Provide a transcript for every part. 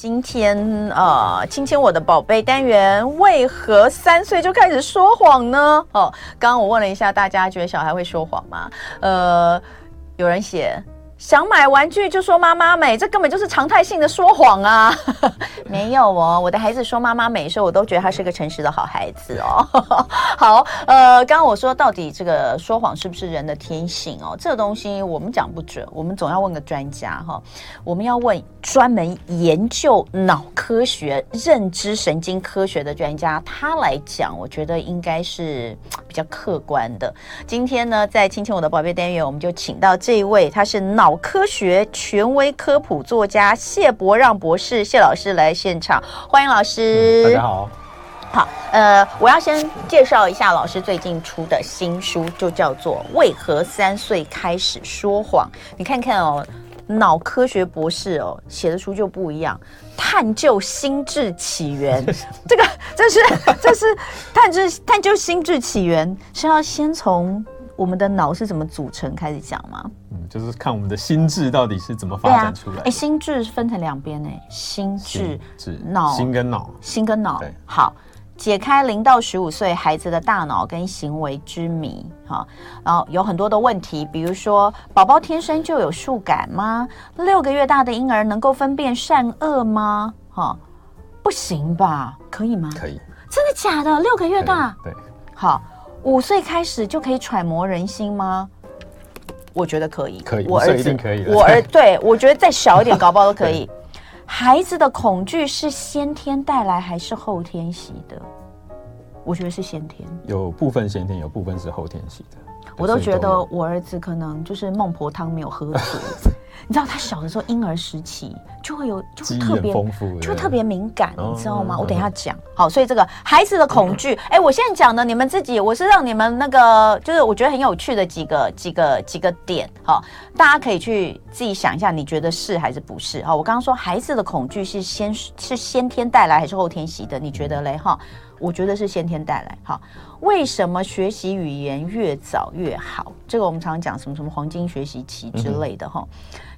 今天呃，亲亲我的宝贝单元，为何三岁就开始说谎呢？哦，刚刚我问了一下大家，觉得小孩会说谎吗？呃，有人写。想买玩具就说妈妈美，这根本就是常态性的说谎啊！没有哦，我的孩子说妈妈美的时候，我都觉得他是个诚实的好孩子哦。好，呃，刚刚我说到底这个说谎是不是人的天性哦？这个东西我们讲不准，我们总要问个专家哈。我们要问专门研究脑科学、认知神经科学的专家，他来讲，我觉得应该是比较客观的。今天呢，在亲亲我的宝贝单元，我们就请到这一位，他是脑。脑科学权威科普作家谢伯让博士，谢老师来现场，欢迎老师。嗯、大家好，好，呃，我要先介绍一下老师最近出的新书，就叫做《为何三岁开始说谎》。你看看哦，脑科学博士哦写的书就不一样，探究心智起源。这个这是这是探究探究心智起源，是要先从。我们的脑是怎么组成？开始讲吗？嗯，就是看我们的心智到底是怎么发展出来的。哎、啊，心智分成两边呢，心智、脑、心跟脑、心跟脑。好，解开零到十五岁孩子的大脑跟行为之谜。哈，然后有很多的问题，比如说，宝宝天生就有数感吗？六个月大的婴儿能够分辨善恶吗？哈，不行吧？可以吗？可以。真的假的？六个月大？对。好。五岁开始就可以揣摩人心吗？我觉得可以，可以，我儿子一定可以。我儿 对，我觉得再小一点，搞不好都可以。孩子的恐惧是先天带来还是后天习的？我觉得是先天，有部分先天，有部分是后天习的。我都觉得我儿子可能就是孟婆汤没有喝足。你知道他小的时候，婴儿时期就会有，就会特别，就会特别敏感，你知道吗？我等一下讲。好，所以这个孩子的恐惧，哎，我现在讲的你们自己，我是让你们那个，就是我觉得很有趣的几个、几个、几个点。好，大家可以去自己想一下，你觉得是还是不是？好，我刚刚说孩子的恐惧是先是先天带来还是后天习的？你觉得嘞？哈，我觉得是先天带来。好，为什么学习语言越早越好？这个我们常常讲什么什么黄金学习期之类的哈。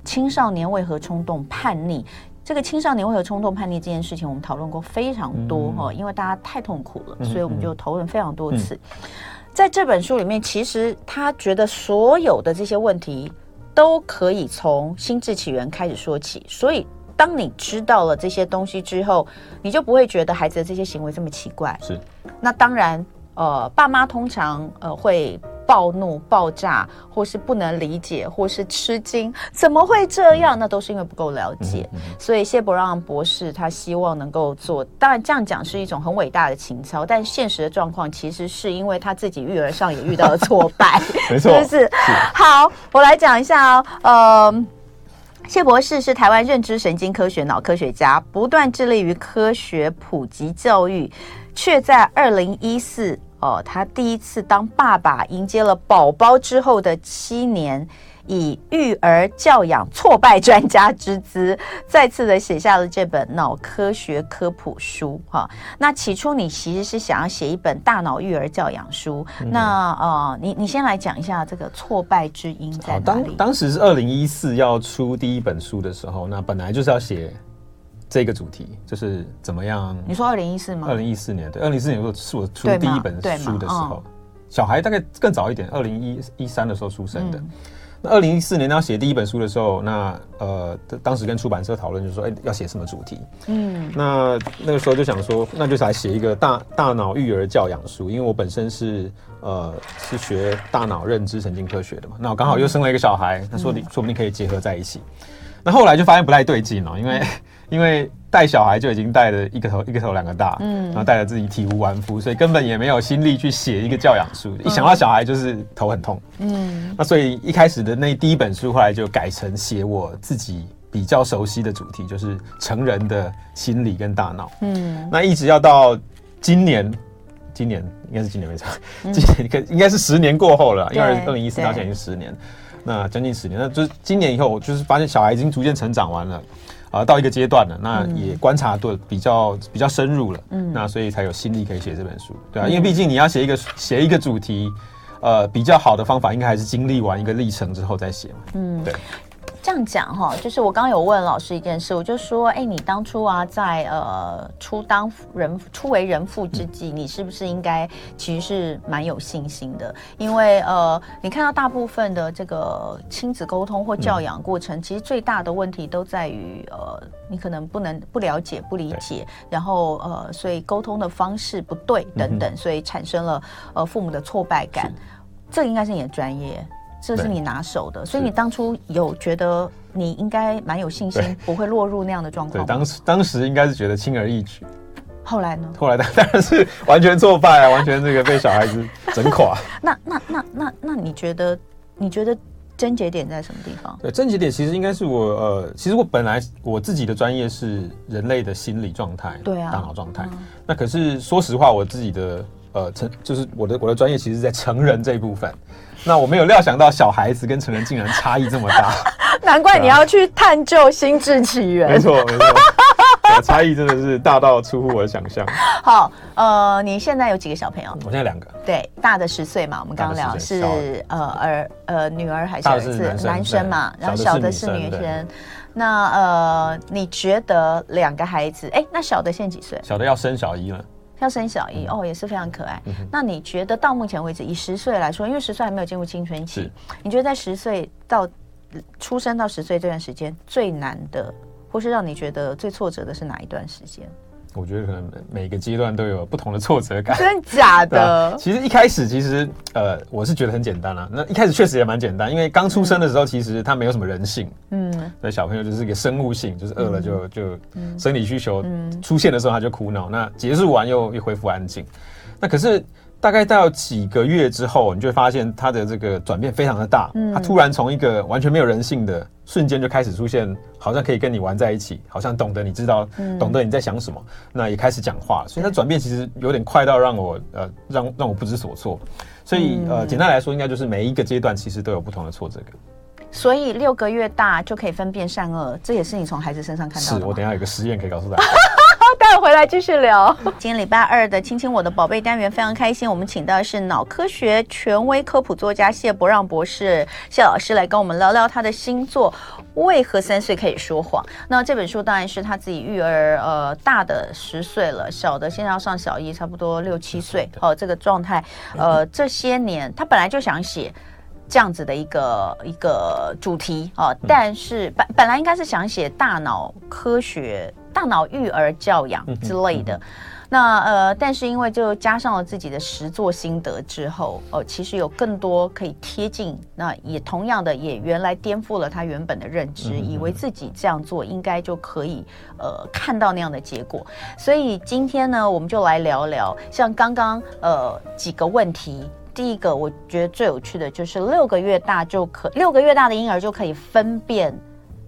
青少年为何冲动叛逆？这个青少年为何冲动叛逆这件事情，我们讨论过非常多哈，嗯、因为大家太痛苦了，所以我们就讨论非常多次。嗯、在这本书里面，其实他觉得所有的这些问题都可以从心智起源开始说起。所以，当你知道了这些东西之后，你就不会觉得孩子的这些行为这么奇怪。是。那当然，呃，爸妈通常呃会。暴怒、爆炸，或是不能理解，或是吃惊，怎么会这样？那都是因为不够了解。嗯嗯嗯、所以谢伯让博士他希望能够做，当然这样讲是一种很伟大的情操，但现实的状况其实是因为他自己育儿上也遇到了挫败，没错，是不是？好，我来讲一下哦。呃，谢博士是台湾认知神经科学脑科学家，不断致力于科学普及教育，却在二零一四。哦，他第一次当爸爸，迎接了宝宝之后的七年，以育儿教养挫败专家之姿，再次的写下了这本脑科学科普书。哈、哦，那起初你其实是想要写一本大脑育儿教养书。嗯、那呃，你你先来讲一下这个挫败之因在哪里？当当时是二零一四要出第一本书的时候，那本来就是要写。这个主题就是怎么样？你说二零一四吗？二零一四年，对，二零一四年是我是我出第一本书的时候，小孩大概更早一点，二零一一三的时候出生的。嗯、那二零一四年要写第一本书的时候，那呃，当时跟出版社讨论，就说，哎，要写什么主题？嗯，那那个时候就想说，那就来写一个大大脑育儿教养书，因为我本身是呃是学大脑认知神经科学的嘛，那我刚好又生了一个小孩，他说你说不定可以结合在一起。那后来就发现不太对劲哦，因为因为带小孩就已经带了一个头一个头两个大，嗯，然后带着自己体无完肤，所以根本也没有心力去写一个教养书。一想到小孩就是头很痛，嗯，那所以一开始的那第一本书后来就改成写我自己比较熟悉的主题，就是成人的心理跟大脑，嗯，那一直要到今年，今年应该是今年没错，今年可应该是十年过后了，因为二零一四到现在已经十年。那将近十年，那就是今年以后，我就是发现小孩已经逐渐成长完了，啊、呃，到一个阶段了，那也观察度比较比较深入了，嗯，那所以才有心力可以写这本书，对啊，因为毕竟你要写一个写一个主题，呃，比较好的方法应该还是经历完一个历程之后再写嘛，嗯，对。这这样讲哈，就是我刚刚有问老师一件事，我就说，哎，你当初啊，在呃初当人初为人父之际，你是不是应该其实是蛮有信心的？因为呃，你看到大部分的这个亲子沟通或教养过程，其实最大的问题都在于呃，你可能不能不了解、不理解，然后呃，所以沟通的方式不对等等，所以产生了呃父母的挫败感。这应该是你的专业。这是你拿手的，所以你当初有觉得你应该蛮有信心，不会落入那样的状况。对，当时当时应该是觉得轻而易举。后来呢？后来当 然是完全挫败啊，完全这个被小孩子整垮。那那那那那你觉得？你觉得症结点在什么地方？对，症结点其实应该是我呃，其实我本来我自己的专业是人类的心理状态，对啊，大脑状态。嗯、那可是说实话，我自己的呃成就是我的我的专业其实在成人这一部分。那我没有料想到小孩子跟成人竟然差异这么大，难怪你要去探究心智起源。没错没错，差异真的是大到出乎我的想象。好，呃，你现在有几个小朋友？我现在两个。对，大的十岁嘛，我们刚刚聊是呃儿呃女儿还是儿子？男生，男生嘛，然后小的是女生。那呃，你觉得两个孩子？哎，那小的现在几岁？小的要生小一了。要生小一哦，也是非常可爱。嗯、那你觉得到目前为止，以十岁来说，因为十岁还没有进入青春期，你觉得在十岁到出生到十岁这段时间最难的，或是让你觉得最挫折的是哪一段时间？我觉得可能每个阶段都有不同的挫折感，真的假的？其实一开始其实呃，我是觉得很简单啊。那一开始确实也蛮简单，因为刚出生的时候，其实他没有什么人性，嗯，那小朋友就是一个生物性，就是饿了就就生理需求出现的时候他就哭闹，那结束完又又恢复安静。那可是。大概到几个月之后，你就会发现他的这个转变非常的大。嗯，他突然从一个完全没有人性的瞬间，就开始出现，好像可以跟你玩在一起，好像懂得你知道，懂得你在想什么，那也开始讲话。所以他转变其实有点快到让我呃让让我不知所措。所以呃，简单来说，应该就是每一个阶段其实都有不同的挫折感。所以六个月大就可以分辨善恶，这也是你从孩子身上看到的。是我等一下有个实验可以告诉大家。待会回来继续聊。今天礼拜二的亲亲我的宝贝单元非常开心，我们请到的是脑科学权威科普作家谢伯让博士谢老师来跟我们聊聊他的新作《为何三岁可以说谎》。那这本书当然是他自己育儿，呃，大的十岁了，小的现在要上小一，差不多 六七岁。哦，这个状态，呃，这些年他本来就想写这样子的一个一个主题哦，但是本本来应该是想写大脑科学。大脑育儿教养之类的，那呃，但是因为就加上了自己的实作心得之后，哦、呃，其实有更多可以贴近，那也同样的也原来颠覆了他原本的认知，以为自己这样做应该就可以呃看到那样的结果。所以今天呢，我们就来聊聊像刚刚呃几个问题。第一个我觉得最有趣的就是六个月大就可六个月大的婴儿就可以分辨。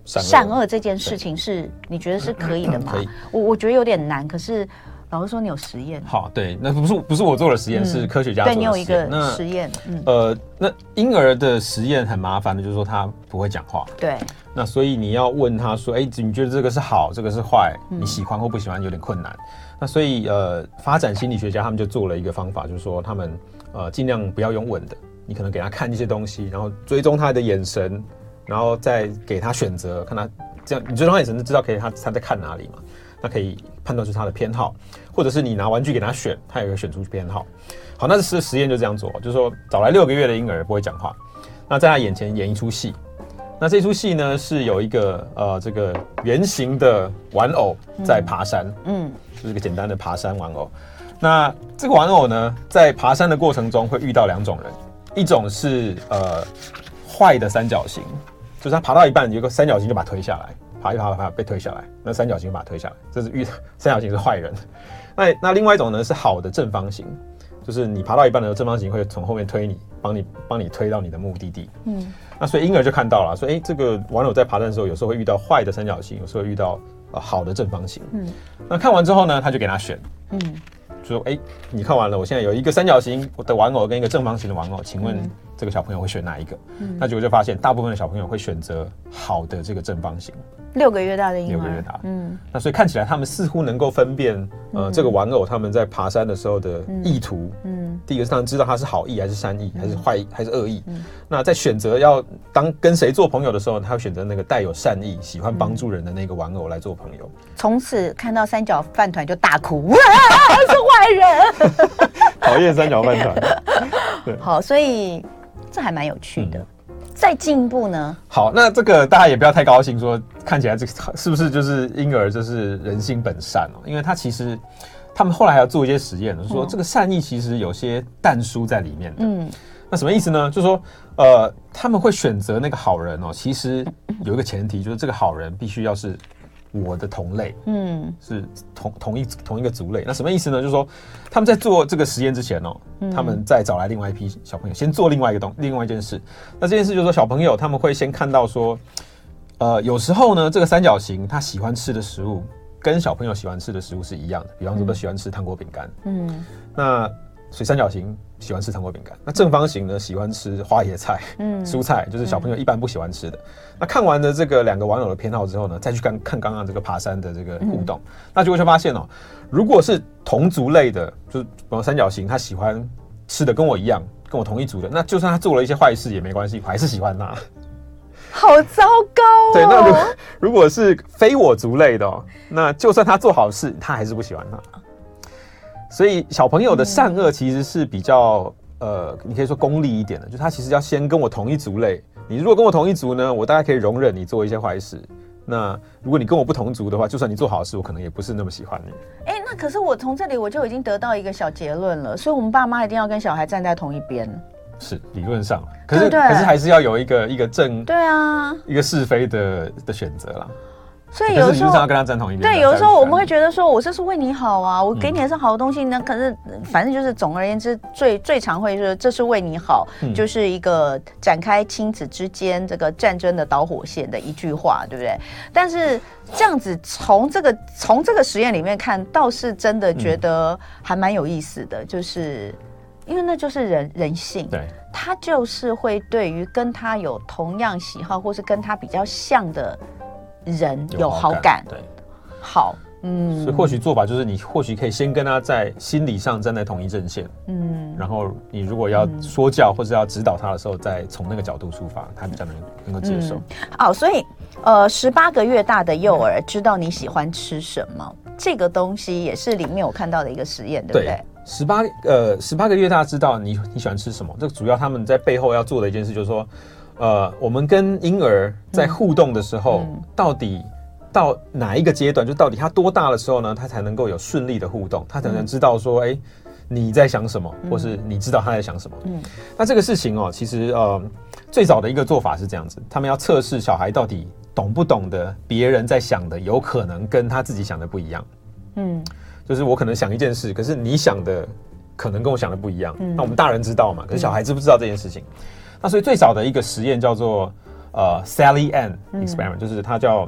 善恶这件事情是你觉得是可以的吗？我我觉得有点难。可是老师说你有实验。好，对，那不是不是我做的实验，嗯、是科学家做的实验。对，你有一个实验。嗯、呃，那婴儿的实验很麻烦的，就是说他不会讲话。对。那所以你要问他说：“哎、欸，你觉得这个是好，这个是坏？你喜欢或不喜欢？有点困难。嗯”那所以呃，发展心理学家他们就做了一个方法，就是说他们呃尽量不要用问的，你可能给他看一些东西，然后追踪他的眼神。然后再给他选择，看他这样，你最重要也是知道可以他他在看哪里嘛，那可以判断出他的偏好，或者是你拿玩具给他选，他也会选出偏好。好，那这实实验就这样做，就是说找来六个月的婴儿不会讲话，那在他眼前演一出戏，那这出戏呢是有一个呃这个圆形的玩偶在爬山，嗯，就是一个简单的爬山玩偶。那这个玩偶呢在爬山的过程中会遇到两种人，一种是呃坏的三角形。就是他爬到一半，有个三角形就把他推下来，爬一爬爬爬被推下来，那三角形就把他推下来，这是遇三角形是坏人。那那另外一种呢是好的正方形，就是你爬到一半的时候，正方形会从后面推你，帮你帮你推到你的目的地。嗯，那所以婴儿就看到了，说哎、欸，这个玩偶在爬山的时候，有时候会遇到坏的三角形，有时候会遇到呃好的正方形。嗯，那看完之后呢，他就给他选，嗯，就说哎、欸，你看完了，我现在有一个三角形的玩偶跟一个正方形的玩偶，请问这个小朋友会选哪一个？嗯，那结果就发现，大部分的小朋友会选择好的这个正方形。六个月大的婴儿，六个月大，嗯，那所以看起来他们似乎能够分辨，呃，这个玩偶他们在爬山的时候的意图，嗯，第一个是他们知道他是好意还是善意，还是坏意还是恶意，嗯，那在选择要当跟谁做朋友的时候，他会选择那个带有善意、喜欢帮助人的那个玩偶来做朋友。从此看到三角饭团就大哭，哇，是坏人，讨厌三角饭团。对，好，所以这还蛮有趣的。再进一步呢？好，那这个大家也不要太高兴，说看起来这个是不是就是婴儿就是人性本善哦？因为他其实他们后来还要做一些实验，就是说这个善意其实有些但书在里面的。嗯，那什么意思呢？就是说呃，他们会选择那个好人哦，其实有一个前提，就是这个好人必须要是。我的同类，嗯，是同同一同一个族类。那什么意思呢？就是说，他们在做这个实验之前哦，嗯、他们再找来另外一批小朋友，先做另外一个东另外一件事。那这件事就是说，小朋友他们会先看到说，呃，有时候呢，这个三角形他喜欢吃的食物跟小朋友喜欢吃的食物是一样的，比方说都喜欢吃糖果饼干，嗯，那。所以三角形喜欢吃糖果饼干，那正方形呢，喜欢吃花椰菜、嗯，蔬菜，就是小朋友一般不喜欢吃的。嗯、那看完了这个两个网友的偏好之后呢，再去看看刚刚这个爬山的这个互动，嗯、那就会发现哦，如果是同族类的，就是比如三角形，他喜欢吃的跟我一样，跟我同一族的，那就算他做了一些坏事也没关系，我还是喜欢他。好糟糕哦！对，那如果如果是非我族类的，哦，那就算他做好事，他还是不喜欢他。所以小朋友的善恶其实是比较呃，你可以说功利一点的，就他其实要先跟我同一族类。你如果跟我同一族呢，我大概可以容忍你做一些坏事。那如果你跟我不同族的话，就算你做好事，我可能也不是那么喜欢你。哎，那可是我从这里我就已经得到一个小结论了。所以，我们爸妈一定要跟小孩站在同一边。是理论上，可是可是还是要有一个一个正对啊一个是非的的选择啦。所以有时候要跟他站同一边。对，有时候我们会觉得说，我这是为你好啊，我给你的是好的东西呢。可是反正就是总而言之，最最常会说这是为你好，就是一个展开亲子之间这个战争的导火线的一句话，对不对？但是这样子从这个从这个实验里面看，倒是真的觉得还蛮有意思的，就是因为那就是人人性，对，他就是会对于跟他有同样喜好或是跟他比较像的。人有好感，对，好，嗯，所以或许做法就是你或许可以先跟他在心理上站在同一阵线，嗯，然后你如果要说教或者要指导他的时候，再从那个角度出发，他比较能能够接受。哦，所以呃，十八个月大的幼儿知道你喜欢吃什么，这个东西也是里面我看到的一个实验，对不对？十八呃，十八个月大知道你你喜欢吃什么，这个主要他们在背后要做的一件事就是说。呃，我们跟婴儿在互动的时候，嗯嗯、到底到哪一个阶段，就到底他多大的时候呢？他才能够有顺利的互动，他才能知道说，哎、嗯，你在想什么，或是你知道他在想什么。嗯，那这个事情哦，其实呃，最早的一个做法是这样子，他们要测试小孩到底懂不懂得别人在想的，有可能跟他自己想的不一样。嗯，就是我可能想一件事，可是你想的可能跟我想的不一样。嗯，那我们大人知道嘛？可是小孩知不知道这件事情？那所以最早的一个实验叫做呃 Sally Ann experiment，、嗯、就是它叫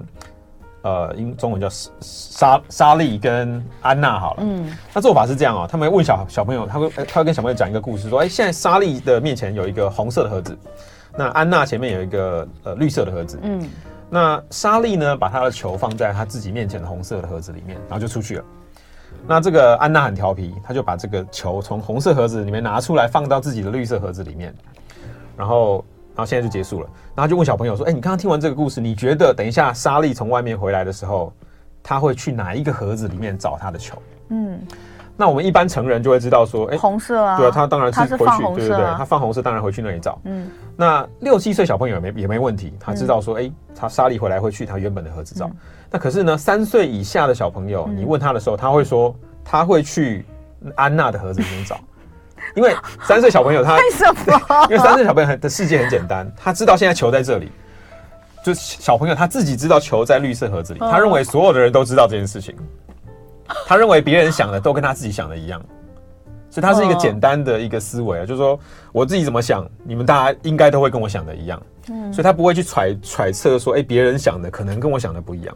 呃英中文叫莎莎莉跟安娜好了。嗯，那做法是这样哦、喔，他们问小小朋友，他会他会跟小朋友讲一个故事，说，哎、欸，现在莎莉的面前有一个红色的盒子，那安娜前面有一个呃绿色的盒子。嗯，那莎莉呢，把她的球放在她自己面前的红色的盒子里面，然后就出去了。那这个安娜很调皮，她就把这个球从红色盒子里面拿出来，放到自己的绿色盒子里面。然后，然后现在就结束了。然后就问小朋友说：“哎，你刚刚听完这个故事，你觉得等一下莎莉从外面回来的时候，他会去哪一个盒子里面找他的球？”嗯，那我们一般成人就会知道说：“哎，红色啊，对啊，他当然是回去，是对对对，他放红色，当然回去那里找。”嗯，那六七岁小朋友也没也没问题，他知道说：“哎，他莎莉回来会去他原本的盒子找。嗯”那可是呢，三岁以下的小朋友，你问他的时候，他会说他会去安娜的盒子里面找。因为三岁小朋友他为什么？因为三岁小朋友的世界很简单，他知道现在球在这里，就小朋友他自己知道球在绿色盒子里，他认为所有的人都知道这件事情，他认为别人想的都跟他自己想的一样，所以他是一个简单的一个思维啊，就是说我自己怎么想，你们大家应该都会跟我想的一样，嗯。所以他不会去揣揣测说，哎，别人想的可能跟我想的不一样。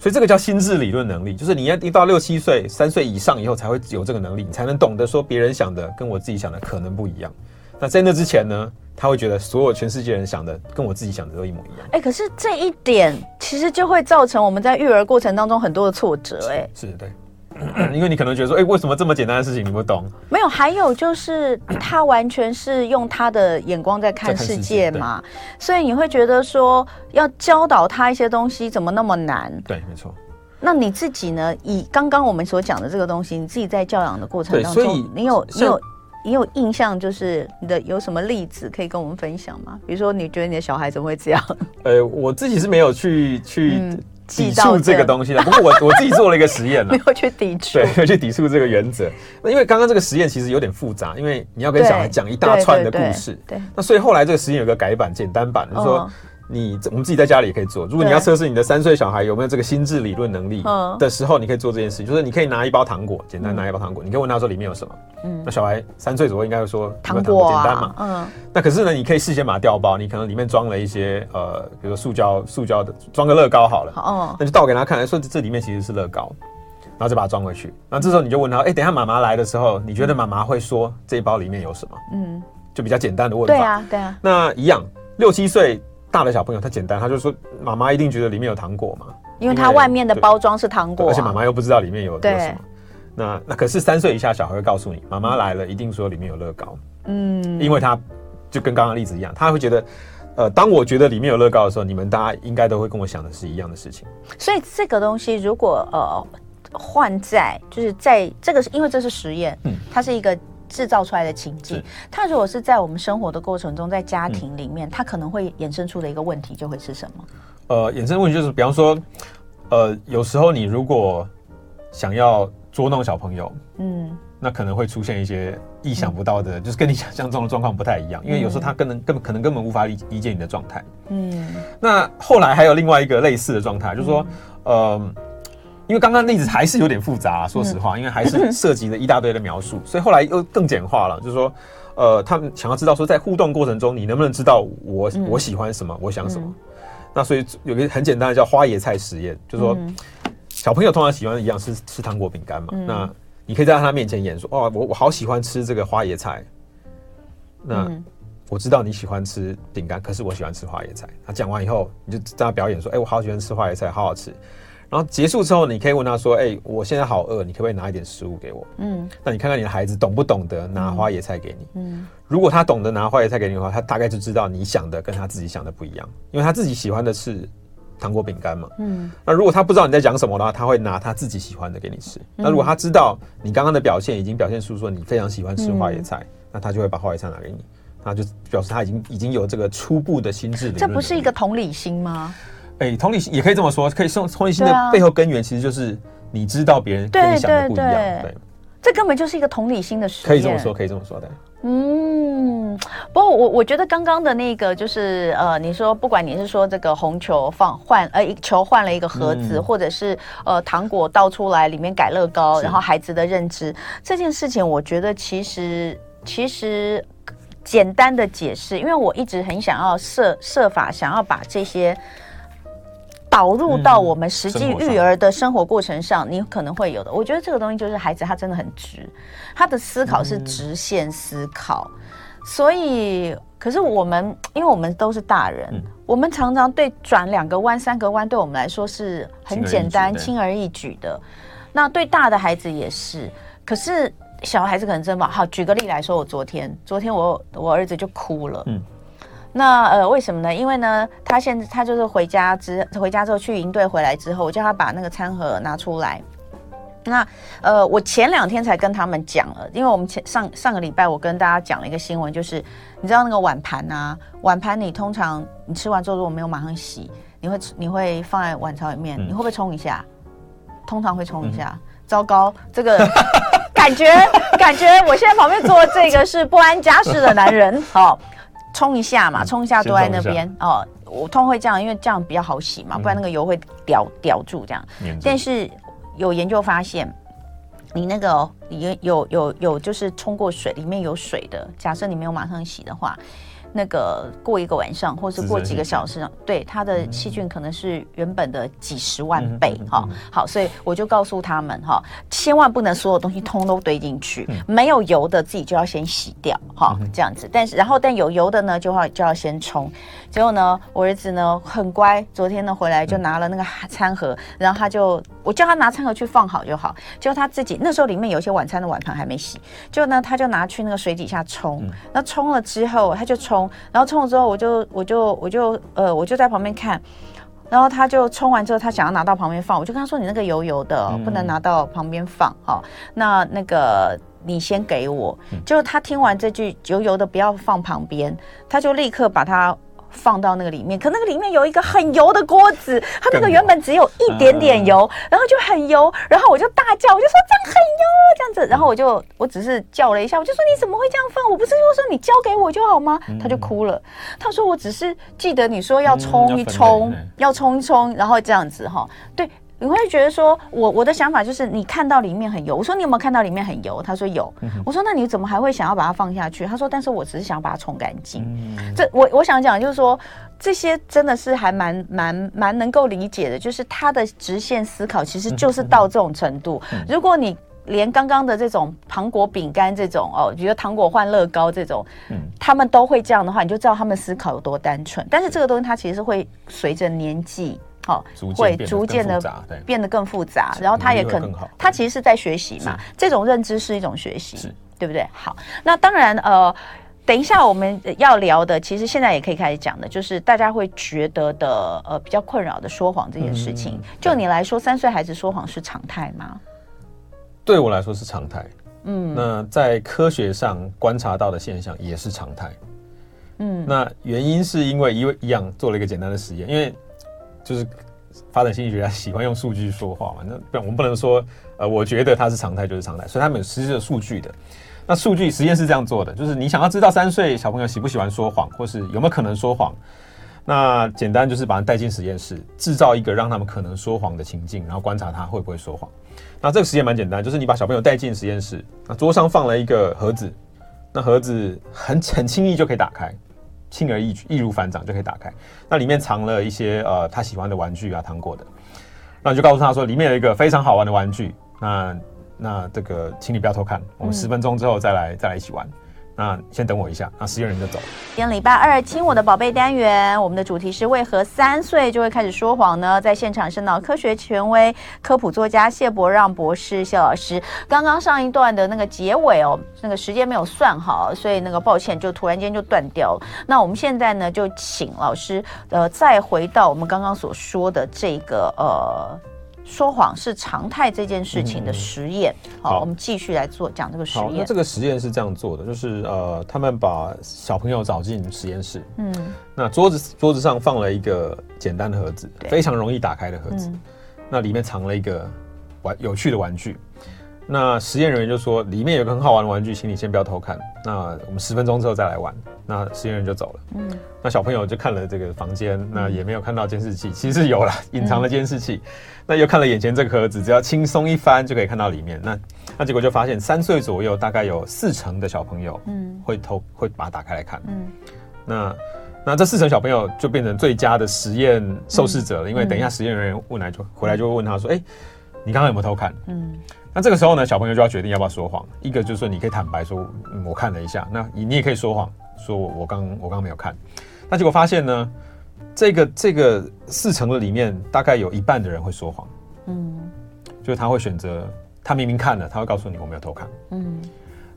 所以这个叫心智理论能力，就是你要一到六七岁、三岁以上以后才会有这个能力，你才能懂得说别人想的跟我自己想的可能不一样。那在那之前呢，他会觉得所有全世界人想的跟我自己想的都一模一样。哎、欸，可是这一点其实就会造成我们在育儿过程当中很多的挫折、欸。哎，是对。因为你可能觉得说，哎、欸，为什么这么简单的事情你不懂？没有，还有就是他完全是用他的眼光在看世界嘛，界所以你会觉得说，要教导他一些东西怎么那么难？对，没错。那你自己呢？以刚刚我们所讲的这个东西，你自己在教养的过程当中，你有你有你有印象，就是你的有什么例子可以跟我们分享吗？比如说，你觉得你的小孩怎么会这样？呃，我自己是没有去去。嗯抵触这个东西的，不过我我自己做了一个实验了，没有去抵触，对，没有去抵触这个原则。那因为刚刚这个实验其实有点复杂，因为你要跟小孩讲一大串的故事，对。那所以后来这个实验有个改版，简单版，就是说。你我们自己在家里也可以做。如果你要测试你的三岁小孩有没有这个心智理论能力的时候，你可以做这件事，就是你可以拿一包糖果，简单拿一包糖果，你可以问他说里面有什么。嗯，那小孩三岁左右应该会说糖果，简单嘛。嗯。那可是呢，你可以事先把它调包，你可能里面装了一些呃，比如说塑胶塑胶的，装个乐高好了。哦。那就倒给他看，说这里面其实是乐高，然后再把它装回去。那这时候你就问他，哎，等下妈妈来的时候，你觉得妈妈会说这一包里面有什么？嗯，就比较简单的问法。对啊，对啊。那一样，六七岁。大的小朋友他简单，他就说妈妈一定觉得里面有糖果嘛，因为它外面的包装是糖果，啊，而且妈妈又不知道里面有有什么。那那可是三岁以下小孩会告诉你，妈妈来了一定说里面有乐高，嗯，因为他就跟刚刚例子一样，他会觉得，呃，当我觉得里面有乐高的时候，你们大家应该都会跟我想的是一样的事情。所以这个东西如果呃换在就是在这个是因为这是实验，嗯，它是一个。制造出来的情境，它如果是在我们生活的过程中，在家庭里面，它可能会衍生出的一个问题就会是什么？呃，衍生问题就是，比方说，呃，有时候你如果想要捉弄小朋友，嗯，那可能会出现一些意想不到的，嗯、就是跟你想象中的状况不太一样，因为有时候他根本根本可能根本无法理理解你的状态，嗯。那后来还有另外一个类似的状态，就是说，嗯、呃。因为刚刚例子还是有点复杂啊，说实话，因为还是涉及了一大堆的描述，所以后来又更简化了，就是说，呃，他们想要知道说，在互动过程中，你能不能知道我我喜欢什么，我想什么？那所以有个很简单的叫花椰菜实验，就是说，小朋友通常喜欢的一样是吃糖果饼干嘛，那你可以在他面前演说，哦，我我好喜欢吃这个花椰菜，那我知道你喜欢吃饼干，可是我喜欢吃花椰菜。他讲完以后，你就在他表演说，哎，我好喜欢吃花椰菜，好好吃。然后结束之后，你可以问他说：“哎、欸，我现在好饿，你可不可以拿一点食物给我？”嗯，那你看看你的孩子懂不懂得拿花椰菜给你？嗯，如果他懂得拿花椰菜给你的话，他大概就知道你想的跟他自己想的不一样，因为他自己喜欢的是糖果饼干嘛。嗯，那如果他不知道你在讲什么的话，他会拿他自己喜欢的给你吃。嗯、那如果他知道你刚刚的表现已经表现出说你非常喜欢吃花椰菜，嗯、那他就会把花椰菜拿给你，那就表示他已经已经有这个初步的心智。这不是一个同理心吗？哎、欸，同理心也可以这么说，可以说同理心的背后根源其实就是你知道别人跟你想的不一样。对，对，对，对，这根本就是一个同理心的实验。可以这么说，可以这么说的。嗯，不过我我觉得刚刚的那个就是呃，你说不管你是说这个红球放换呃一球换了一个盒子，嗯、或者是呃糖果倒出来里面改乐高，然后孩子的认知这件事情，我觉得其实其实简单的解释，因为我一直很想要设设法想要把这些。导入到我们实际育儿的生活过程上，你可能会有的。我觉得这个东西就是孩子他真的很直，他的思考是直线思考。所以，可是我们因为我们都是大人，我们常常对转两个弯、三个弯，对我们来说是很简单、轻而易举的。那对大的孩子也是，可是小孩子可能真的好。举个例来说，我昨天，昨天我我儿子就哭了。嗯。那呃，为什么呢？因为呢，他现在他就是回家之回家之后去营队回来之后，我叫他把那个餐盒拿出来。那呃，我前两天才跟他们讲了，因为我们前上上个礼拜我跟大家讲了一个新闻，就是你知道那个碗盘啊，碗盘你通常你吃完之后如果没有马上洗，你会你会放在碗槽里面，嗯、你会不会冲一下？通常会冲一下。嗯、糟糕，这个 感觉感觉我现在旁边坐的这个是不安家事的男人，好。冲一下嘛，冲一下都在那边哦。我通常会这样，因为这样比较好洗嘛，不然那个油会叼叼住这样。但是有研究发现，你那个有有有有就是冲过水，里面有水的，假设你没有马上洗的话，那个过一个晚上，或是过几个小时，对它的细菌可能是原本的几十万倍哈、嗯。好，所以我就告诉他们哈，千万不能所有东西通都堆进去，嗯、没有油的自己就要先洗掉哈，这样子。但是然后但有油的呢，就要就要先冲。结果呢，我儿子呢很乖，昨天呢回来就拿了那个餐盒，然后他就我叫他拿餐盒去放好就好。结果他自己那时候里面有一些晚餐的碗盘还没洗，就呢他就拿去那个水底下冲，那冲了之后他就冲。然后冲了之后，我就我就我就呃，我就在旁边看。然后他就冲完之后，他想要拿到旁边放，我就跟他说：“你那个油油的，不能拿到旁边放。嗯”好，那那个你先给我。就他听完这句“油油的不要放旁边”，他就立刻把它。放到那个里面，可那个里面有一个很油的锅子，它那个原本只有一点点油，然后就很油，然后我就大叫，我就说这样很油这样子，然后我就我只是叫了一下，我就说你怎么会这样放？我不是就说你交给我就好吗？他就哭了，他说我只是记得你说要冲一冲，要冲一冲，然后这样子哈，对。你会觉得说，我我的想法就是，你看到里面很油。我说你有没有看到里面很油？他说有。我说那你怎么还会想要把它放下去？他说，但是我只是想把它冲干净。这我我想讲就是说，这些真的是还蛮蛮蛮能够理解的，就是他的直线思考其实就是到这种程度。如果你连刚刚的这种糖果饼干这种哦，比如糖果换乐高这种，他们都会这样的话，你就知道他们思考有多单纯。但是这个东西它其实是会随着年纪。好，会逐渐的变得更复杂，然后他也可能，他其实是在学习嘛，这种认知是一种学习，对不对？好，那当然，呃，等一下我们要聊的，其实现在也可以开始讲的，就是大家会觉得的，呃，比较困扰的说谎这件事情。就你来说，三岁孩子说谎是常态吗？对我来说是常态。嗯，那在科学上观察到的现象也是常态。嗯，那原因是因为一位一样做了一个简单的实验，因为。就是发展心理学家喜欢用数据说话嘛，那不然，我们不能说，呃，我觉得它是常态就是常态，所以他们有实际的数据的。那数据实验是这样做的，就是你想要知道三岁小朋友喜不喜欢说谎，或是有没有可能说谎，那简单就是把他带进实验室，制造一个让他们可能说谎的情境，然后观察他会不会说谎。那这个实验蛮简单，就是你把小朋友带进实验室，那桌上放了一个盒子，那盒子很很轻易就可以打开。轻而易举，易如反掌就可以打开。那里面藏了一些呃他喜欢的玩具啊、糖果的。那你就告诉他说，里面有一个非常好玩的玩具。那那这个，请你不要偷看。我们十分钟之后再来、再来一起玩。那先等我一下，那实验人就走。今天礼拜二，亲我的宝贝单元，我们的主题是为何三岁就会开始说谎呢？在现场是脑科学权威、科普作家谢伯让博士，谢老师。刚刚上一段的那个结尾哦，那个时间没有算好，所以那个抱歉，就突然间就断掉了。那我们现在呢，就请老师呃，再回到我们刚刚所说的这个呃。说谎是常态这件事情的实验，嗯，好，好，我们继续来做讲这个实验。那这个实验是这样做的，就是呃，他们把小朋友找进实验室，嗯，那桌子桌子上放了一个简单的盒子，非常容易打开的盒子，嗯，那里面藏了一个玩有趣的玩具。那实验人员就说，里面有个很好玩的玩具，请你先不要偷看。那我们十分钟之后再来玩。那实验人员就走了。嗯。那小朋友就看了这个房间，那也没有看到监视器，其实是有了隐藏的监视器。那又看了眼前这个盒子，只要轻松一翻就可以看到里面。那那结果就发现，三岁左右大概有四成的小朋友，嗯，会偷会把它打开来看。嗯。那那这四成小朋友就变成最佳的实验受试者了，因为等一下实验人员问来就回来就会问他说：“哎，你刚刚有没有偷看？”嗯。那这个时候呢，小朋友就要决定要不要说谎。一个就是说，你可以坦白说，嗯，我看了一下。那你你也可以说谎，说我我刚我刚没有看。那结果发现呢，这个这个四成的里面，大概有一半的人会说谎。嗯，就是他会选择，他明明看了，他会告诉你我没有偷看。嗯。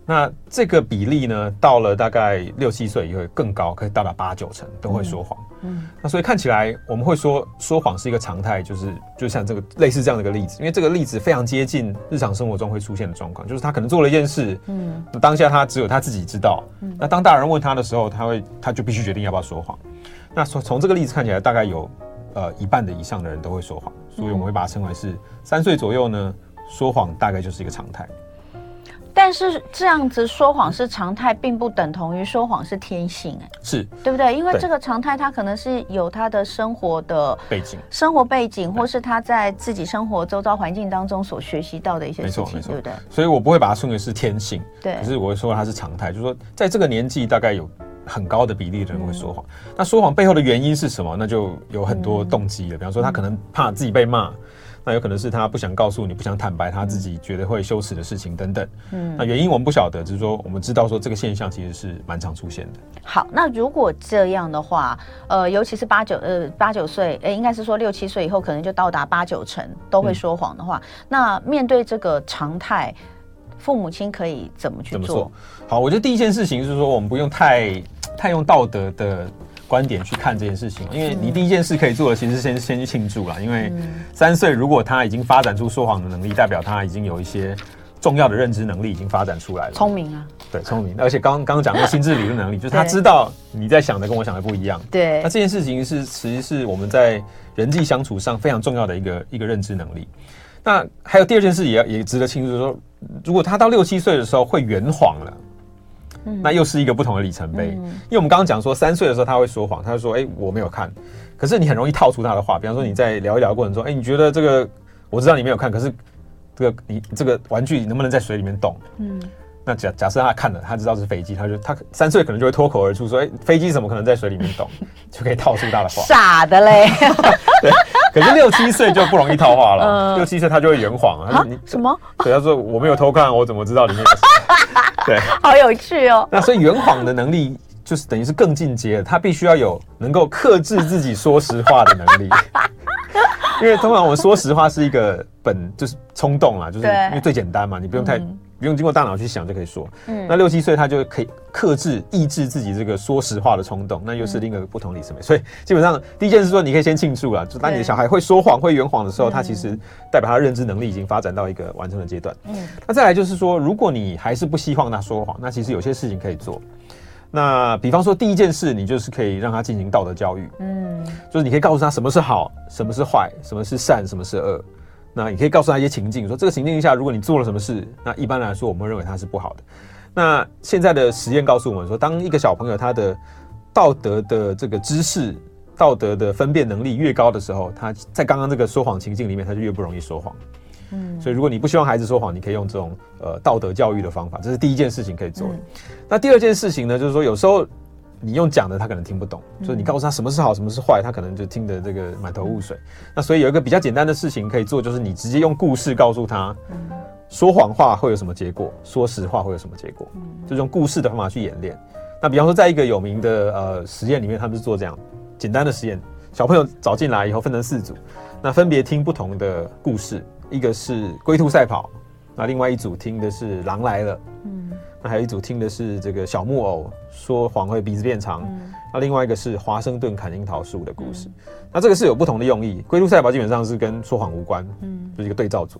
那这个比例呢，到了大概六七岁以后更高，可以到达八九成都会说谎。嗯，那所以看起来我们会说说谎是一个常态，就是就像这个类似这样的一个例子，因为这个例子非常接近日常生活中会出现的状况，就是他可能做了一件事，嗯，当下他只有他自己知道，嗯，那当大人问他的时候，他会他就必须决定要不要说谎。那从从这个例子看起来，大概有呃一半的以上的人都会说谎，所以我们会把它称为是三岁左右呢，说谎大概就是一个常态。但是这样子说谎是常态，并不等同于说谎是天性，哎，是对不对？因为这个常态，他可能是有他的生活的背景、生活背景，或是他在自己生活周遭环境当中所学习到的一些事情，对不对？所以我不会把它称为是天性，对。可是我会说它是常态，就是说在这个年纪大概有很高的比例的人会说谎。嗯、那说谎背后的原因是什么？那就有很多动机了。比方说，他可能怕自己被骂。那有可能是他不想告诉你，不想坦白他自己觉得会羞耻的事情等等。嗯，那原因我们不晓得，只是说我们知道说这个现象其实是蛮常出现的。好，那如果这样的话，呃，尤其是八九呃八九岁，哎，应该是说六七岁以后，可能就到达八九成都会说谎的话，嗯、那面对这个常态，父母亲可以怎么去做？怎么做？好，我觉得第一件事情就是说，我们不用太太用道德的。观点去看这件事情，因为你第一件事可以做的其实先先去庆祝啦。因为三岁如果他已经发展出说谎的能力，代表他已经有一些重要的认知能力已经发展出来了。聪明啊，对，聪明。而且刚刚讲那个心智理论能力，就是他知道你在想的跟我想的不一样。对。那这件事情是其实是我们在人际相处上非常重要的一个一个认知能力。那还有第二件事也要也值得庆祝，就是说如果他到六七岁的时候会圆谎了。那又是一个不同的里程碑，嗯、因为我们刚刚讲说三岁的时候他会说谎，他就说：“哎、欸，我没有看。”可是你很容易套出他的话，比方说你在聊一聊的过程中，哎、欸，你觉得这个我知道你没有看，可是这个你这个玩具能不能在水里面动？嗯，那假假设他看了，他知道是飞机，他就他三岁可能就会脱口而出说：“哎、欸，飞机怎么可能在水里面动？” 就可以套出他的话。傻的嘞。对，可是六七岁就不容易套话了。嗯、六七岁他就会圆谎啊。他说你什么？对，他说我没有偷看，我怎么知道里面有？对，好有趣哦。那所以圆谎的能力就是等于是更进阶的，他必须要有能够克制自己说实话的能力。因为通常我们说实话是一个本就是冲动啊，就是因为最简单嘛，你不用太、嗯、不用经过大脑去想就可以说。嗯，那六七岁他就可以克制抑制自己这个说实话的冲动，那又是另一个不同里程碑。所以基本上第一件事说，你可以先庆祝了，就当你的小孩会说谎、会圆谎的时候，他其实代表他认知能力已经发展到一个完成的阶段。嗯，那再来就是说，如果你还是不希望他说谎，那其实有些事情可以做。那比方说，第一件事，你就是可以让他进行道德教育，嗯，就是你可以告诉他什么是好，什么是坏，什么是善，什么是恶。那你可以告诉他一些情境，说这个情境下，如果你做了什么事，那一般来说我们认为它是不好的。那现在的实验告诉我们说，当一个小朋友他的道德的这个知识、道德的分辨能力越高的时候，他在刚刚这个说谎情境里面，他就越不容易说谎。嗯，所以如果你不希望孩子说谎，你可以用这种呃道德教育的方法，这是第一件事情可以做的。嗯、那第二件事情呢，就是说有时候你用讲的，他可能听不懂，嗯、就是你告诉他什么是好，什么是坏，他可能就听得这个满头雾水。嗯、那所以有一个比较简单的事情可以做，就是你直接用故事告诉他，嗯、说谎话会有什么结果，说实话会有什么结果，嗯、就用故事的方法去演练。那比方说，在一个有名的呃实验里面，他们是做这样简单的实验，小朋友找进来以后分成四组，那分别听不同的故事。一个是龟兔赛跑，那另外一组听的是狼来了，嗯，那还有一组听的是这个小木偶说谎会鼻子变长，嗯、那另外一个是华盛顿砍樱桃树的故事，嗯、那这个是有不同的用意。龟兔赛跑基本上是跟说谎无关，嗯，就是一个对照组。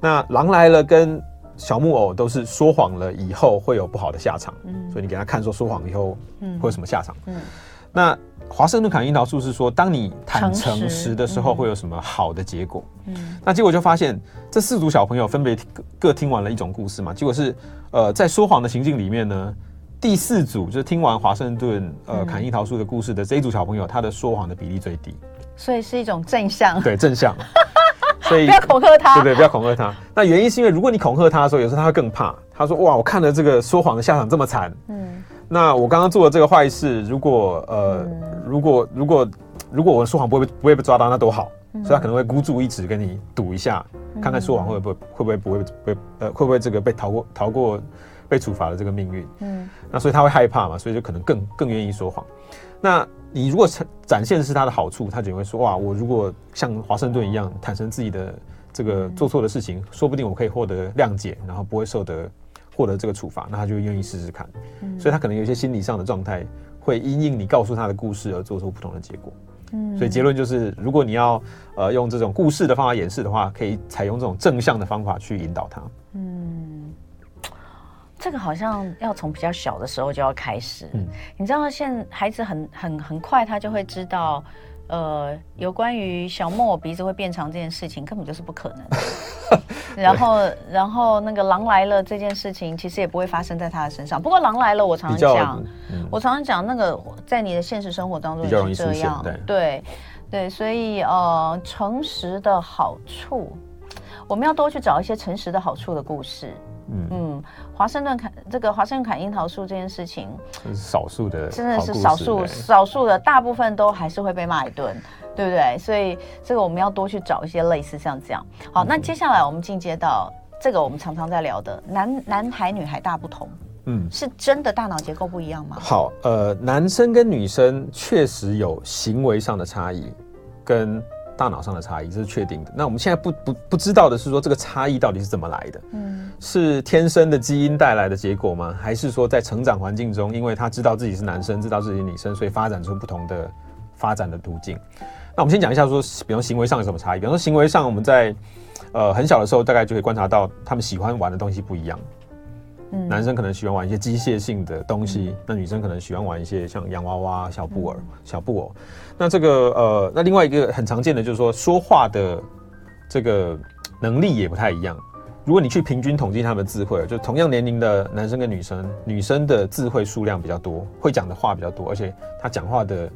那狼来了跟小木偶都是说谎了以后会有不好的下场，嗯，所以你给他看说说谎以后会有什么下场，嗯，嗯。那。华盛顿砍樱桃树是说，当你坦诚实的时候，会有什么好的结果？嗯，那结果就发现，这四组小朋友分别各听完了一种故事嘛。结果是，呃，在说谎的情境里面呢，第四组就是听完华盛顿呃砍樱桃树的故事的这一组小朋友，他的说谎的比例最低。所以是一种正向。对，正向。所以不要恐吓他。对对，不要恐吓他。那原因是因为，如果你恐吓他的时候，有时候他会更怕。他说：“哇，我看了这个说谎的下场这么惨。”嗯。那我刚刚做的这个坏事，如果呃，嗯、如果如果如果我说谎不会不会被抓到，那多好。嗯、所以他可能会孤注一掷跟你赌一下，嗯、看看说谎会不会会不会不会被呃会不会这个被逃过逃过被处罚的这个命运。嗯，那所以他会害怕嘛，所以就可能更更愿意说谎。那你如果展展现的是他的好处，他就会说哇，我如果像华盛顿一样坦诚自己的这个做错的事情，嗯、说不定我可以获得谅解，然后不会受得。获得这个处罚，那他就愿意试试看，嗯、所以他可能有一些心理上的状态，会因应你告诉他的故事而做出不同的结果。嗯，所以结论就是，如果你要呃用这种故事的方法演示的话，可以采用这种正向的方法去引导他。嗯，这个好像要从比较小的时候就要开始。嗯，你知道，现在孩子很很很快，他就会知道。呃，有关于小木偶鼻子会变长这件事情，根本就是不可能。然后，然后那个狼来了这件事情，其实也不会发生在他的身上。不过狼来了，我常常讲，嗯、我常常讲那个在你的现实生活当中也是这样。对对对，所以呃，诚实的好处，我们要多去找一些诚实的好处的故事。嗯嗯，华盛顿砍这个华盛顿砍樱桃树这件事情，少数的，真的是少数少数的，大部分都还是会被骂一顿，对不对？所以这个我们要多去找一些类似像这样。好，嗯、那接下来我们进阶到这个我们常常在聊的男男孩女孩大不同，嗯，是真的大脑结构不一样吗？好，呃，男生跟女生确实有行为上的差异，跟。大脑上的差异这是确定的。那我们现在不不不知道的是说，这个差异到底是怎么来的？嗯，是天生的基因带来的结果吗？还是说在成长环境中，因为他知道自己是男生，知道自己是女生，所以发展出不同的发展的途径？那我们先讲一下说，比方行为上有什么差异？比方说行为上，我们在呃很小的时候，大概就可以观察到他们喜欢玩的东西不一样。嗯，男生可能喜欢玩一些机械性的东西，嗯、那女生可能喜欢玩一些像洋娃娃、小布偶、嗯、小布偶。那这个呃，那另外一个很常见的就是说，说话的这个能力也不太一样。如果你去平均统计他们的智慧，就同样年龄的男生跟女生，女生的智慧数量比较多，会讲的话比较多，而且他讲话的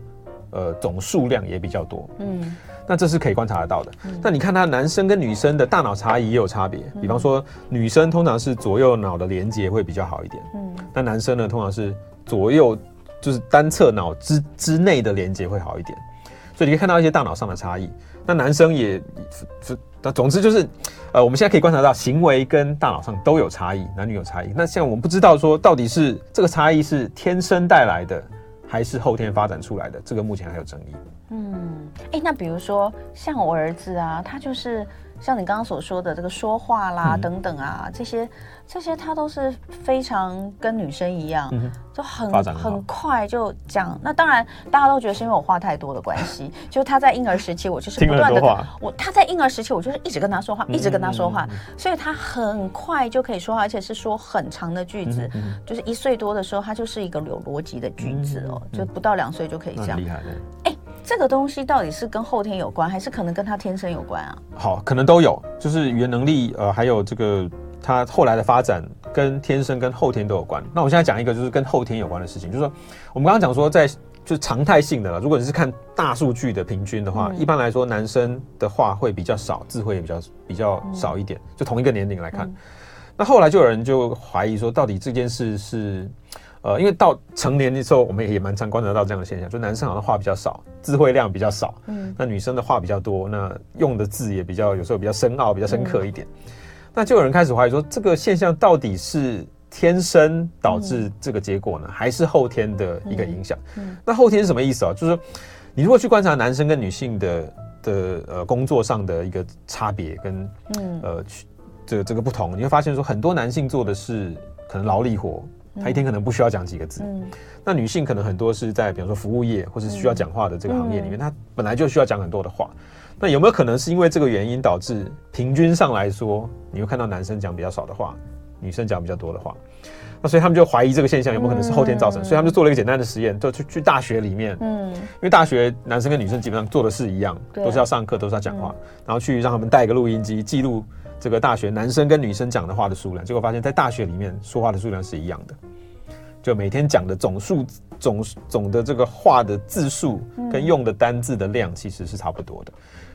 呃总数量也比较多。嗯。那这是可以观察得到的。那、嗯、你看，他男生跟女生的大脑差异也有差别。比方说，女生通常是左右脑的连接会比较好一点。嗯。那男生呢，通常是左右就是单侧脑之之内的连接会好一点。所以你可以看到一些大脑上的差异。那男生也总之就是，呃，我们现在可以观察到行为跟大脑上都有差异，男女有差异。那像我们不知道说，到底是这个差异是天生带来的，还是后天发展出来的？这个目前还有争议。嗯，哎、欸，那比如说像我儿子啊，他就是像你刚刚所说的这个说话啦、嗯、等等啊，这些这些他都是非常跟女生一样，嗯、就很很快就讲。那当然大家都觉得是因为我话太多的关系，就他在婴儿时期我就是不断的我他在婴儿时期我就是一直跟他说话，一直跟他说话，所以他很快就可以说话，而且是说很长的句子，就是一岁多的时候他就是一个有逻辑的句子哦，就不到两岁就可以这样。厉害的，哎。这个东西到底是跟后天有关，还是可能跟他天生有关啊？好，可能都有，就是语言能力，呃，还有这个他后来的发展，跟天生跟后天都有关。那我现在讲一个就是跟后天有关的事情，就是说我们刚刚讲说在就是常态性的了，如果你是看大数据的平均的话，嗯、一般来说男生的话会比较少，智慧也比较比较少一点，嗯、就同一个年龄来看。嗯、那后来就有人就怀疑说，到底这件事是？呃，因为到成年的时候，我们也蛮常观察到这样的现象，就男生好像话比较少，智慧量比较少，嗯，那女生的话比较多，那用的字也比较有时候比较深奥、比较深刻一点。嗯、那就有人开始怀疑说，这个现象到底是天生导致这个结果呢，嗯、还是后天的一个影响？嗯，嗯那后天是什么意思啊？就是说，你如果去观察男生跟女性的的呃工作上的一个差别跟嗯呃这个这个不同，你会发现说，很多男性做的是可能劳力活。他一天可能不需要讲几个字，嗯、那女性可能很多是在比方说服务业或是需要讲话的这个行业里面，她、嗯、本来就需要讲很多的话。那有没有可能是因为这个原因导致平均上来说，你会看到男生讲比较少的话，女生讲比较多的话？那所以他们就怀疑这个现象有没有可能是后天造成？嗯、所以他们就做了一个简单的实验，就去去大学里面，嗯，因为大学男生跟女生基本上做的事一样，都是要上课，都是要讲话，嗯、然后去让他们带一个录音机记录。这个大学男生跟女生讲的话的数量，结果发现，在大学里面说话的数量是一样的，就每天讲的总数总总的这个话的字数跟用的单字的量其实是差不多的，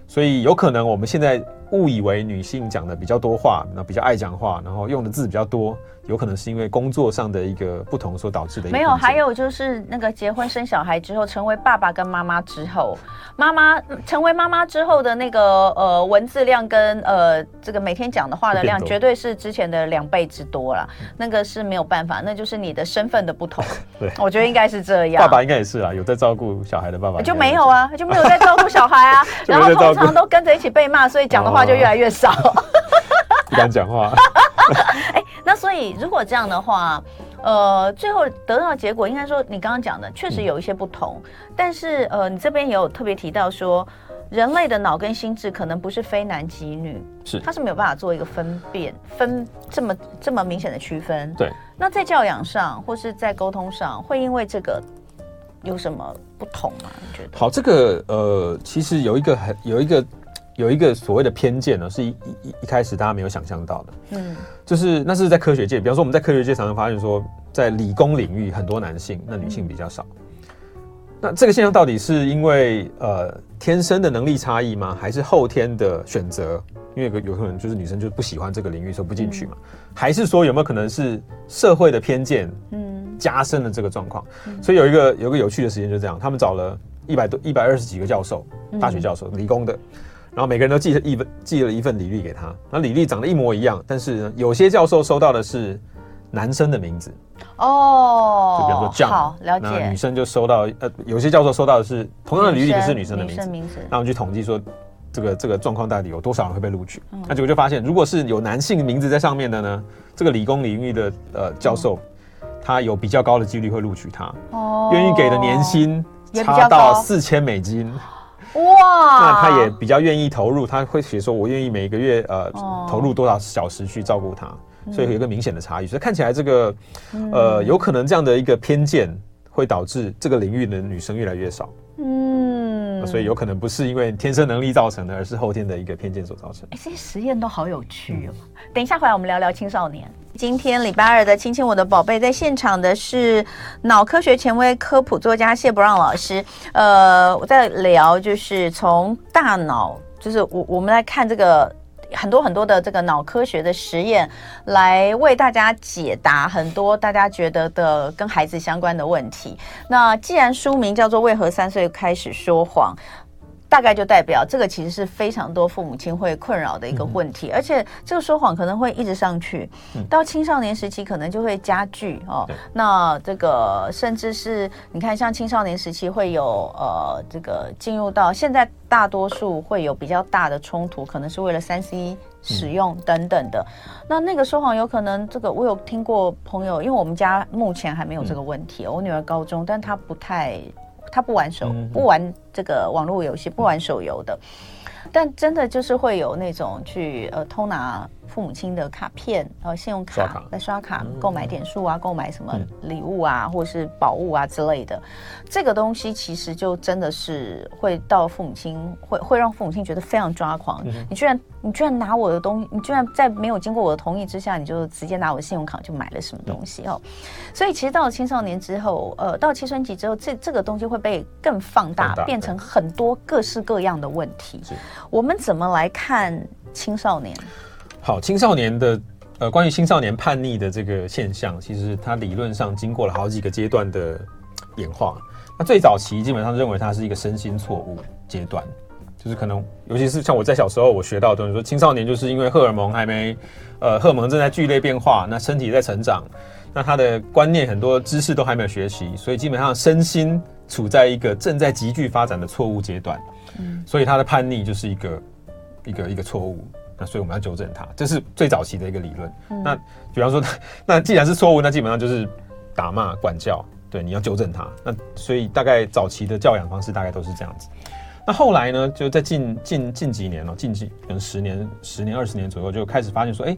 所以有可能我们现在误以为女性讲的比较多话，那比较爱讲话，然后用的字比较多。有可能是因为工作上的一个不同所导致的。没有，还有就是那个结婚生小孩之后，成为爸爸跟妈妈之后，妈妈成为妈妈之后的那个呃文字量跟呃这个每天讲的话的量，绝对是之前的两倍之多了。那个是没有办法，那就是你的身份的不同。对，我觉得应该是这样。爸爸应该也是啊，有在照顾小孩的爸爸就没有啊，就没有在照顾小孩啊，然后通常都跟着一起被骂，所以讲的话就越来越少。不敢讲话。哎，那所以如果这样的话，呃，最后得到的结果，应该说你刚刚讲的确实有一些不同，嗯、但是呃，你这边也有特别提到说，人类的脑跟心智可能不是非男即女，是它是没有办法做一个分辨，分这么这么明显的区分。对。那在教养上或是在沟通上，会因为这个有什么不同吗？你觉得？好，这个呃，其实有一个很有一个。有一个所谓的偏见呢，是一一一开始大家没有想象到的，嗯，就是那是在科学界，比方说我们在科学界常常发现说，在理工领域很多男性，那女性比较少。那这个现象到底是因为呃天生的能力差异吗？还是后天的选择？因为有有可能就是女生就不喜欢这个领域，所以不进去嘛？嗯、还是说有没有可能是社会的偏见，嗯，加深了这个状况？嗯、所以有一个有一个有趣的实验就是这样，他们找了一百多一百二十几个教授，大学教授，嗯、理工的，然后每个人都寄了一份寄了一份履历给他，那履历长得一模一样，但是呢，有些教授收到的是男生的名字，哦，就比方说 John，好了解，那女生就收到呃，有些教授收到的是同样的履历，可是女生的名字，名字，那我们去统计说。这个这个状况到底有多少人会被录取？嗯、那结果就发现，如果是有男性名字在上面的呢，这个理工领域的呃教授，嗯、他有比较高的几率会录取他，哦，愿意给的年薪差到四千美金，哇，那他也比较愿意投入，他会写说，我愿意每个月呃、哦、投入多少小时去照顾他，所以有一个明显的差异。所以看起来这个呃有可能这样的一个偏见会导致这个领域的女生越来越少。所以有可能不是因为天生能力造成的，而是后天的一个偏见所造成。哎，这些实验都好有趣哦。嗯、等一下回来我们聊聊青少年。今天礼拜二的亲亲我的宝贝，在现场的是脑科学权威科普作家谢伯让老师。呃，我在聊就是从大脑，就是我我们来看这个。很多很多的这个脑科学的实验，来为大家解答很多大家觉得的跟孩子相关的问题。那既然书名叫做《为何三岁开始说谎》。大概就代表这个其实是非常多父母亲会困扰的一个问题，嗯、而且这个说谎可能会一直上去，嗯、到青少年时期可能就会加剧哦。那这个甚至是你看，像青少年时期会有呃这个进入到现在，大多数会有比较大的冲突，可能是为了三 C 使用等等的。嗯、那那个说谎有可能这个我有听过朋友，因为我们家目前还没有这个问题，嗯、我女儿高中，但她不太。她不玩手，不玩这个网络游戏，不玩手游的，但真的就是会有那种去呃偷拿。父母亲的卡片，然后信用卡来刷卡购买点数啊，购买什么礼物啊，或者是宝物啊之类的，这个东西其实就真的是会到父母亲会会让父母亲觉得非常抓狂。你居然你居然拿我的东西，你居然在没有经过我的同意之下，你就直接拿我的信用卡就买了什么东西哦。所以其实到了青少年之后，呃，到青春期之后，这这个东西会被更放大，变成很多各式各样的问题。我们怎么来看青少年？好，青少年的呃，关于青少年叛逆的这个现象，其实它理论上经过了好几个阶段的演化。那最早期基本上认为它是一个身心错误阶段，就是可能尤其是像我在小时候我学到的东西，说青少年就是因为荷尔蒙还没呃，荷尔蒙正在剧烈变化，那身体在成长，那他的观念很多知识都还没有学习，所以基本上身心处在一个正在急剧发展的错误阶段。嗯，所以他的叛逆就是一个一个一个错误。那所以我们要纠正他，这是最早期的一个理论。嗯、那比方说，那既然是错误，那基本上就是打骂管教，对，你要纠正他。那所以大概早期的教养方式大概都是这样子。那后来呢，就在近近近几年哦，近几可能十年、十年、二十年左右，就开始发现说，哎，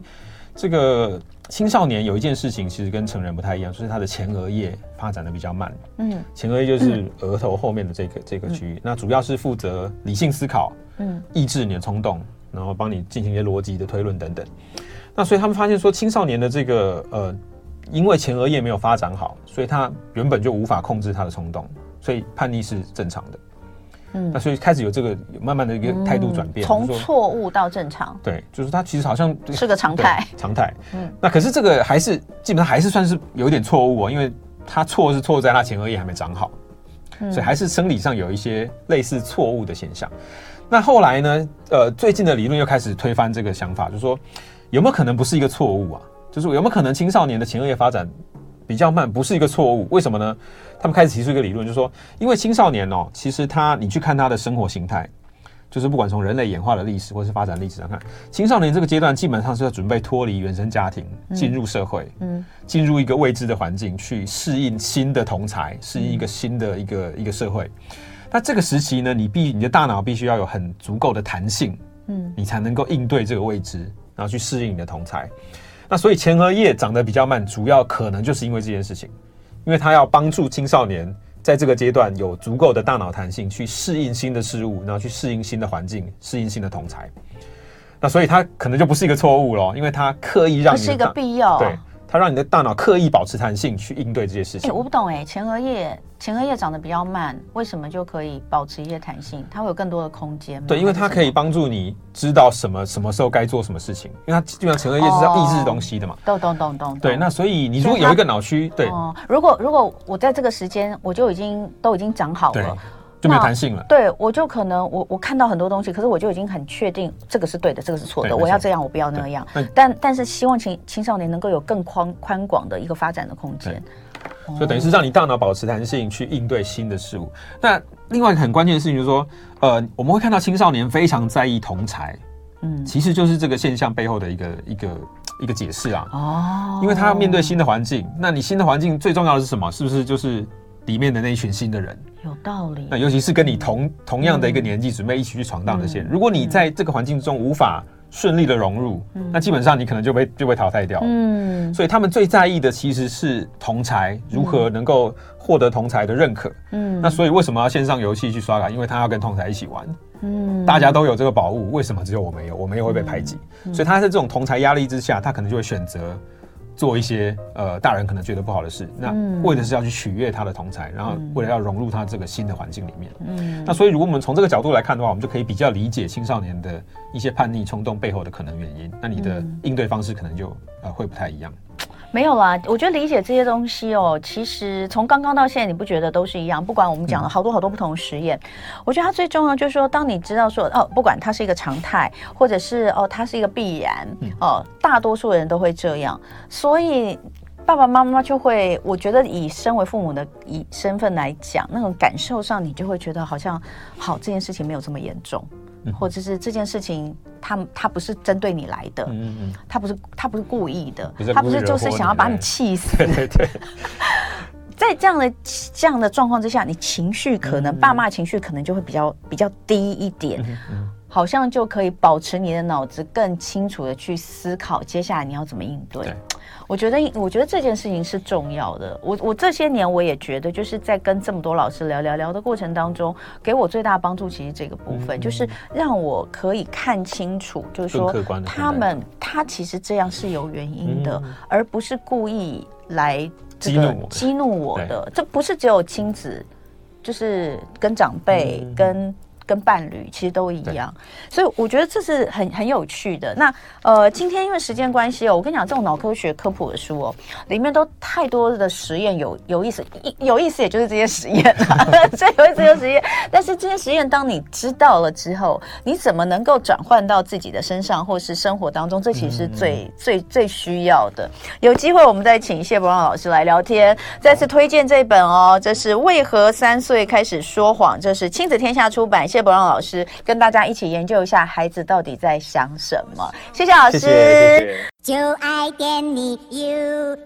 这个青少年有一件事情其实跟成人不太一样，就是他的前额叶发展的比较慢。嗯，前额叶就是额头后面的这个、嗯、这个区域，那主要是负责理性思考，嗯，抑制你的冲动。然后帮你进行一些逻辑的推论等等，那所以他们发现说，青少年的这个呃，因为前额叶没有发展好，所以他原本就无法控制他的冲动，所以叛逆是正常的。嗯，那所以开始有这个慢慢的一个态度转变，从错误到正常。对，就是他其实好像 是个常态，常态。嗯，那可是这个还是基本上还是算是有点错误哦，因为他错是错在他前额叶还没长好，所以还是生理上有一些类似错误的现象。那后来呢？呃，最近的理论又开始推翻这个想法，就是说有没有可能不是一个错误啊？就是有没有可能青少年的前额叶发展比较慢，不是一个错误？为什么呢？他们开始提出一个理论，就是说，因为青少年哦，其实他你去看他的生活形态，就是不管从人类演化的历史或是发展历史上看，青少年这个阶段基本上是要准备脱离原生家庭，进入社会，嗯，进入一个未知的环境，去适应新的同才，适应一个新的一个一个社会。那这个时期呢，你必你的大脑必须要有很足够的弹性，嗯，你才能够应对这个未知，然后去适应你的同才。那所以前额叶长得比较慢，主要可能就是因为这件事情，因为它要帮助青少年在这个阶段有足够的大脑弹性去适应新的事物，然后去适应新的环境，适应新的同才。那所以它可能就不是一个错误咯，因为它刻意让你是一个必要，对，它让你的大脑刻意保持弹性去应对这些事情。哎，我不懂哎，前额叶前额叶长得比较慢，为什么就可以保持一些弹性？它会有更多的空间吗？对，因为它可以帮助你知道什么什么时候该做什么事情，因为它基本上前额叶是要抑制东西的嘛。懂懂懂懂。对，那所以你如果有一个脑区，对，哦，如果如果我在这个时间我就已经都已经长好了。就没有弹性了。对，我就可能我我看到很多东西，可是我就已经很确定这个是对的，这个是错的。我要这样，我不要那样。但但是希望青青少年能够有更宽宽广的一个发展的空间。所以等于是让你大脑保持弹性去应对新的事物。那另外一个很关键的事情就是说，呃，我们会看到青少年非常在意同才，嗯，其实就是这个现象背后的一个一个一个解释啊。哦，因为他要面对新的环境，那你新的环境最重要的是什么？是不是就是？里面的那一群新的人有道理，那尤其是跟你同同样的一个年纪，准备一起去闯荡的些人，如果你在这个环境中无法顺利的融入，那基本上你可能就被就被淘汰掉。嗯，所以他们最在意的其实是同才如何能够获得同才的认可。嗯，那所以为什么要线上游戏去刷卡？因为他要跟同才一起玩。嗯，大家都有这个宝物，为什么只有我没有？我没有会被排挤。所以他在这种同才压力之下，他可能就会选择。做一些呃大人可能觉得不好的事，那为的是要去取悦他的同才，然后为了要融入他这个新的环境里面。嗯，那所以如果我们从这个角度来看的话，我们就可以比较理解青少年的一些叛逆冲动背后的可能原因。那你的应对方式可能就呃会不太一样。没有啦，我觉得理解这些东西哦，其实从刚刚到现在，你不觉得都是一样？不管我们讲了好多好多不同的实验，嗯、我觉得它最重要就是说，当你知道说哦，不管它是一个常态，或者是哦，它是一个必然，嗯、哦，大多数人都会这样，所以爸爸妈妈就会，我觉得以身为父母的以身份来讲，那种感受上，你就会觉得好像好，这件事情没有这么严重。或者是这件事情他，他他不是针对你来的，嗯嗯，他不是他不是故意的，他不是就是想要把你 气死。对对对，在这样的这样的状况之下，你情绪可能、嗯、爸妈情绪可能就会比较比较低一点，嗯嗯、好像就可以保持你的脑子更清楚的去思考接下来你要怎么应对。对我觉得，我觉得这件事情是重要的。我我这些年我也觉得，就是在跟这么多老师聊聊聊的过程当中，给我最大的帮助，其实这个部分、嗯、就是让我可以看清楚，就是说他们他其实这样是有原因的，嗯、而不是故意来这个激怒我的。这不是只有亲子，就是跟长辈、嗯、跟。跟伴侣其实都一样，所以我觉得这是很很有趣的。那呃，今天因为时间关系哦，我跟你讲，这种脑科学科普的书哦，里面都太多的实验有有意思，有意思也就是这些实验啊，最有意思这些实验。但是这些实验当你知道了之后，你怎么能够转换到自己的身上或是生活当中？这其实是最、嗯、最最需要的。有机会我们再请谢博让老师来聊天。再次推荐这本哦，这是为何三岁开始说谎，这是亲子天下出版。谢谢博让老师跟大家一起研究一下孩子到底在想什么。谢谢老师。就爱点你 you